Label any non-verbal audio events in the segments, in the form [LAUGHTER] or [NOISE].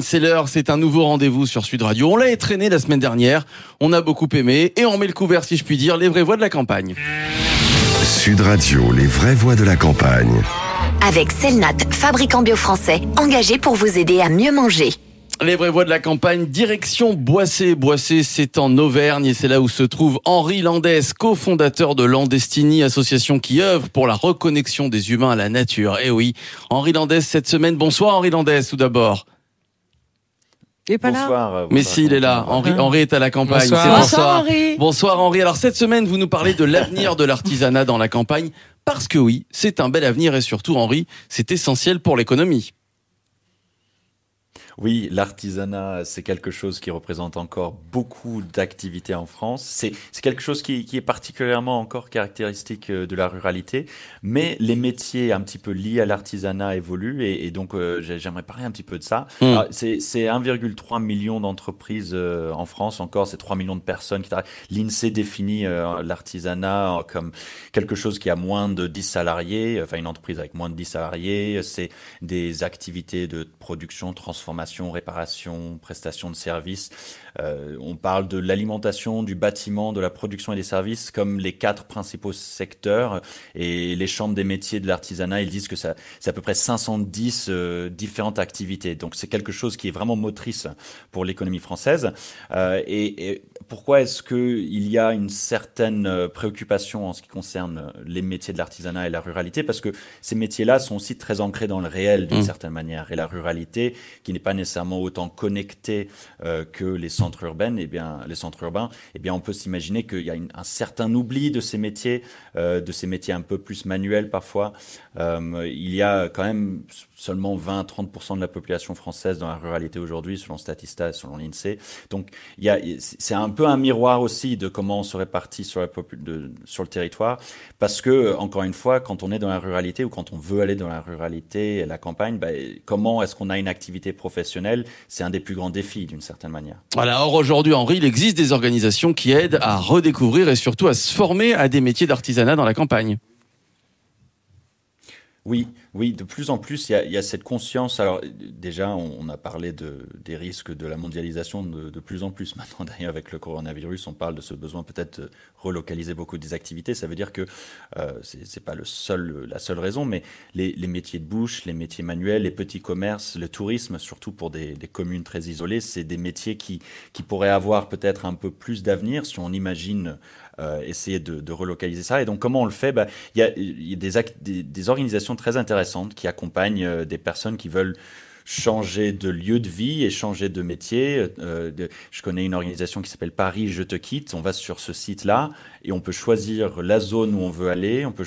C'est l'heure, c'est un nouveau rendez-vous sur Sud Radio. On l'a étraîné la semaine dernière, on a beaucoup aimé et on met le couvert, si je puis dire, les vraies voix de la campagne. Sud Radio, les vraies voix de la campagne. Avec Selnat, fabricant bio français, engagé pour vous aider à mieux manger. Les vraies voix de la campagne, direction Boissé. Boissé, c'est en Auvergne et c'est là où se trouve Henri Landès, cofondateur de Landestini, association qui œuvre pour la reconnexion des humains à la nature. Eh oui, Henri Landès cette semaine. Bonsoir Henri Landès tout d'abord. Il est pas là Bonsoir. euh, Mais si, il est là. Henri, va Henri est à la campagne. Bonsoir. Bonsoir. Henri. Bonsoir Henri. Alors cette semaine, vous nous parlez de l'avenir de l'artisanat dans la campagne. Parce que oui, c'est un bel avenir et surtout, Henri, c'est essentiel pour l'économie. Oui, l'artisanat, c'est quelque chose qui représente encore beaucoup d'activités en France. C'est quelque chose qui, qui est particulièrement encore caractéristique euh, de la ruralité, mais les métiers un petit peu liés à l'artisanat évoluent et, et donc euh, j'ai- j'aimerais parler un petit peu de ça. Mm. Alors, C'est c'est 1,3 million d'entreprises euh, en France encore, c'est 3 millions de personnes qui travaillent. L'INSEE définit euh, l'artisanat comme quelque chose qui a moins de 10 salariés, enfin une entreprise avec moins de 10 salariés, c'est des activités de production, transformation, réparation, prestation de services. Euh, on parle de l'alimentation, du bâtiment, de la production et des services comme les quatre principaux secteurs. Et les chambres des métiers de l'artisanat, ils disent que ça, c'est à peu près 510 euh, différentes activités. Donc c'est quelque chose qui est vraiment motrice pour l'économie française. Euh, et, et pourquoi est-ce qu'il y a une certaine préoccupation en ce qui concerne les métiers de l'artisanat et la ruralité? Parce que ces métiers-là sont aussi très ancrés dans le réel d'une Mm. certaine manière. Et la ruralité, qui n'est pas nécessairement autant connectée euh, que les centres urbains, eh bien, les centres urbains, eh bien, on peut s'imaginer qu'il y a un certain oubli de ces métiers, euh, de ces métiers un peu plus manuels parfois. Euh, il y a quand même seulement 20-30% de la population française dans la ruralité aujourd'hui, selon Statista, et selon l'INSEE. Donc, il y a, c'est un peu un miroir aussi de comment on se répartit sur, la sur le territoire. Parce que, encore une fois, quand on est dans la ruralité ou quand on veut aller dans la ruralité et la campagne, bah, comment est-ce qu'on a une activité professionnelle C'est un des plus grands défis, d'une certaine manière. Voilà, or aujourd'hui, Henri, il existe des organisations qui aident à redécouvrir et surtout à se former à des métiers d'artisanat dans la campagne. Oui, oui, de plus en plus, il y a, cette conscience. Alors, déjà, on, a parlé de, des risques de la mondialisation de, plus en plus. [LAUGHS] Maintenant, d'ailleurs, avec le coronavirus, on parle de ce besoin peut-être de relocaliser beaucoup des activités. Ça veut dire que euh, c'est c'est pas la seule raison, mais les, métiers de bouche, les métiers manuels, les petits commerces, le tourisme, surtout pour des, communes très isolées, c'est des métiers qui, qui pourraient avoir peut-être un peu plus d'avenir si on imagine euh, essayer de, relocaliser ça. Et donc, comment on le fait? Bah, Il y a, des organisations très intéressantes qui accompagnent euh, des personnes qui veulent changer de lieu de vie et changer de métier. Euh, je connais une organisation qui s'appelle Paris Je te quitte. On va sur ce site-là et on peut choisir la zone où on veut aller. On peut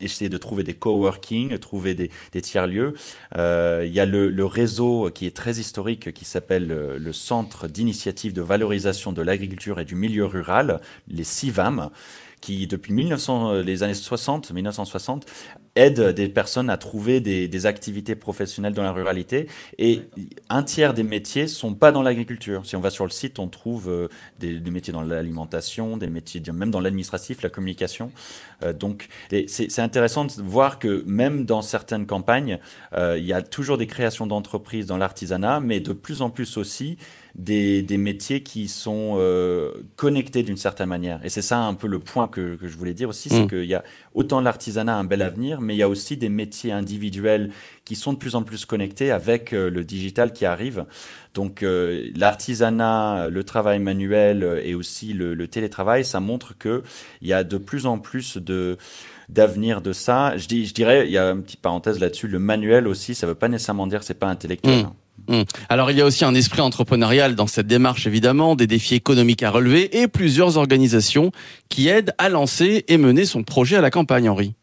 essayer de trouver des coworking, trouver des, tiers-lieux. Euh, il y a le, le réseau qui est très historique qui s'appelle euh, le Centre d'initiative de valorisation de l'agriculture et du milieu rural, les CIVAM qui depuis 1900, euh, les années 60, 1960, aide des personnes à trouver des, activités professionnelles dans la ruralité. Et un tiers des métiers sont pas dans l'agriculture. Si on va sur le site, on trouve euh, des, métiers dans l'alimentation, des métiers même dans l'administratif, la communication. Euh, donc, c'est intéressant de voir que même dans certaines campagnes, il y a toujours des créations d'entreprises dans l'artisanat, mais de plus en plus aussi des, des métiers qui sont euh, connectés d'une certaine manière. Et c'est ça un peu le point que, que je voulais dire aussi, c'est Mm. qu'il y a autant l'artisanat a un bel avenir, mais il y a aussi des métiers individuels qui sont de plus en plus connectés avec euh, le digital qui arrive. Donc euh, l'artisanat, le travail manuel euh, et aussi le, le télétravail, ça montre que il y a de plus en plus de d'avenir de ça. Je, dis, je dirais, il y a une petite parenthèse là-dessus, le manuel aussi, ça veut pas nécessairement dire que c'est pas intellectuel. Mm. Hum. Alors il y a aussi un esprit entrepreneurial dans cette démarche évidemment, des défis économiques à relever et plusieurs organisations qui aident à lancer et mener son projet à la campagne, Henri.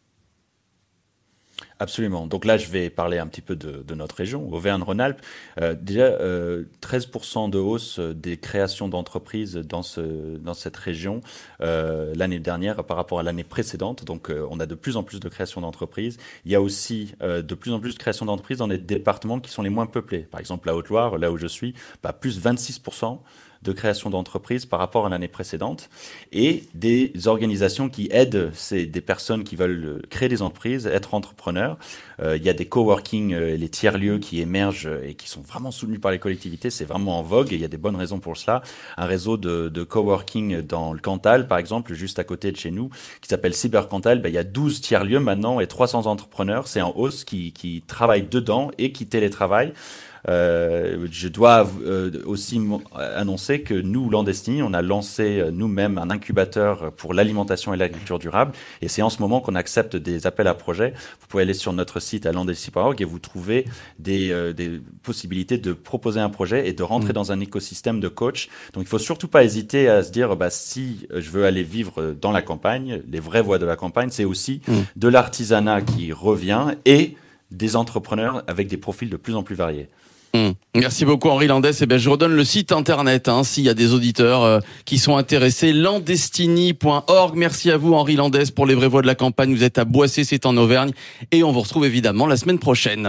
Absolument. Donc là, je vais parler un petit peu de, notre région, Auvergne-Rhône-Alpes. Euh, déjà, euh, 13% de hausse des créations d'entreprises dans, ce, dans cette région euh, l'année dernière par rapport à l'année précédente. Donc, euh, on a de plus en plus de créations d'entreprises. Il y a aussi euh, de plus en plus de créations d'entreprises dans les départements qui sont les moins peuplés. Par exemple, la Haute-Loire, là où je suis, bah, plus 26% de création d'entreprises par rapport à l'année précédente et des organisations qui aident ces, des personnes qui veulent créer des entreprises, être entrepreneurs. Euh, il y a des coworking, euh, les tiers-lieux qui émergent et qui sont vraiment soutenus par les collectivités. C'est vraiment en vogue et il y a des bonnes raisons pour cela. Un réseau de, de coworking dans le Cantal, par exemple, juste à côté de chez nous, qui s'appelle Cyber Cantal. Ben, il y a 12 tiers-lieux maintenant et 300 entrepreneurs. C'est en hausse qui, qui travaillent dedans et qui télétravaillent. Euh, je dois euh, aussi annoncer que nous, Landestini, on a lancé euh, nous-mêmes un incubateur pour l'alimentation et l'agriculture durable. Et c'est en ce moment qu'on accepte des appels à projets. Vous pouvez aller sur notre site à landestini.org et vous trouvez des, des, possibilités de proposer un projet et de rentrer mmh. dans un écosystème de coach. Donc il faut surtout pas hésiter à se dire, bah, si je veux aller vivre dans la campagne, les vraies voies de la campagne, c'est aussi mmh. de l'artisanat qui revient et des entrepreneurs avec des profils de plus en plus variés. Hmm. Merci beaucoup Henri Landès. Et eh bien, je redonne le site internet hein, s'il y a des auditeurs euh, qui sont intéressés. Landestini.org. Merci à vous Henri Landès pour les vraies voix de la campagne. Vous êtes à Boissé, c'est en Auvergne. Et on vous retrouve évidemment la semaine prochaine.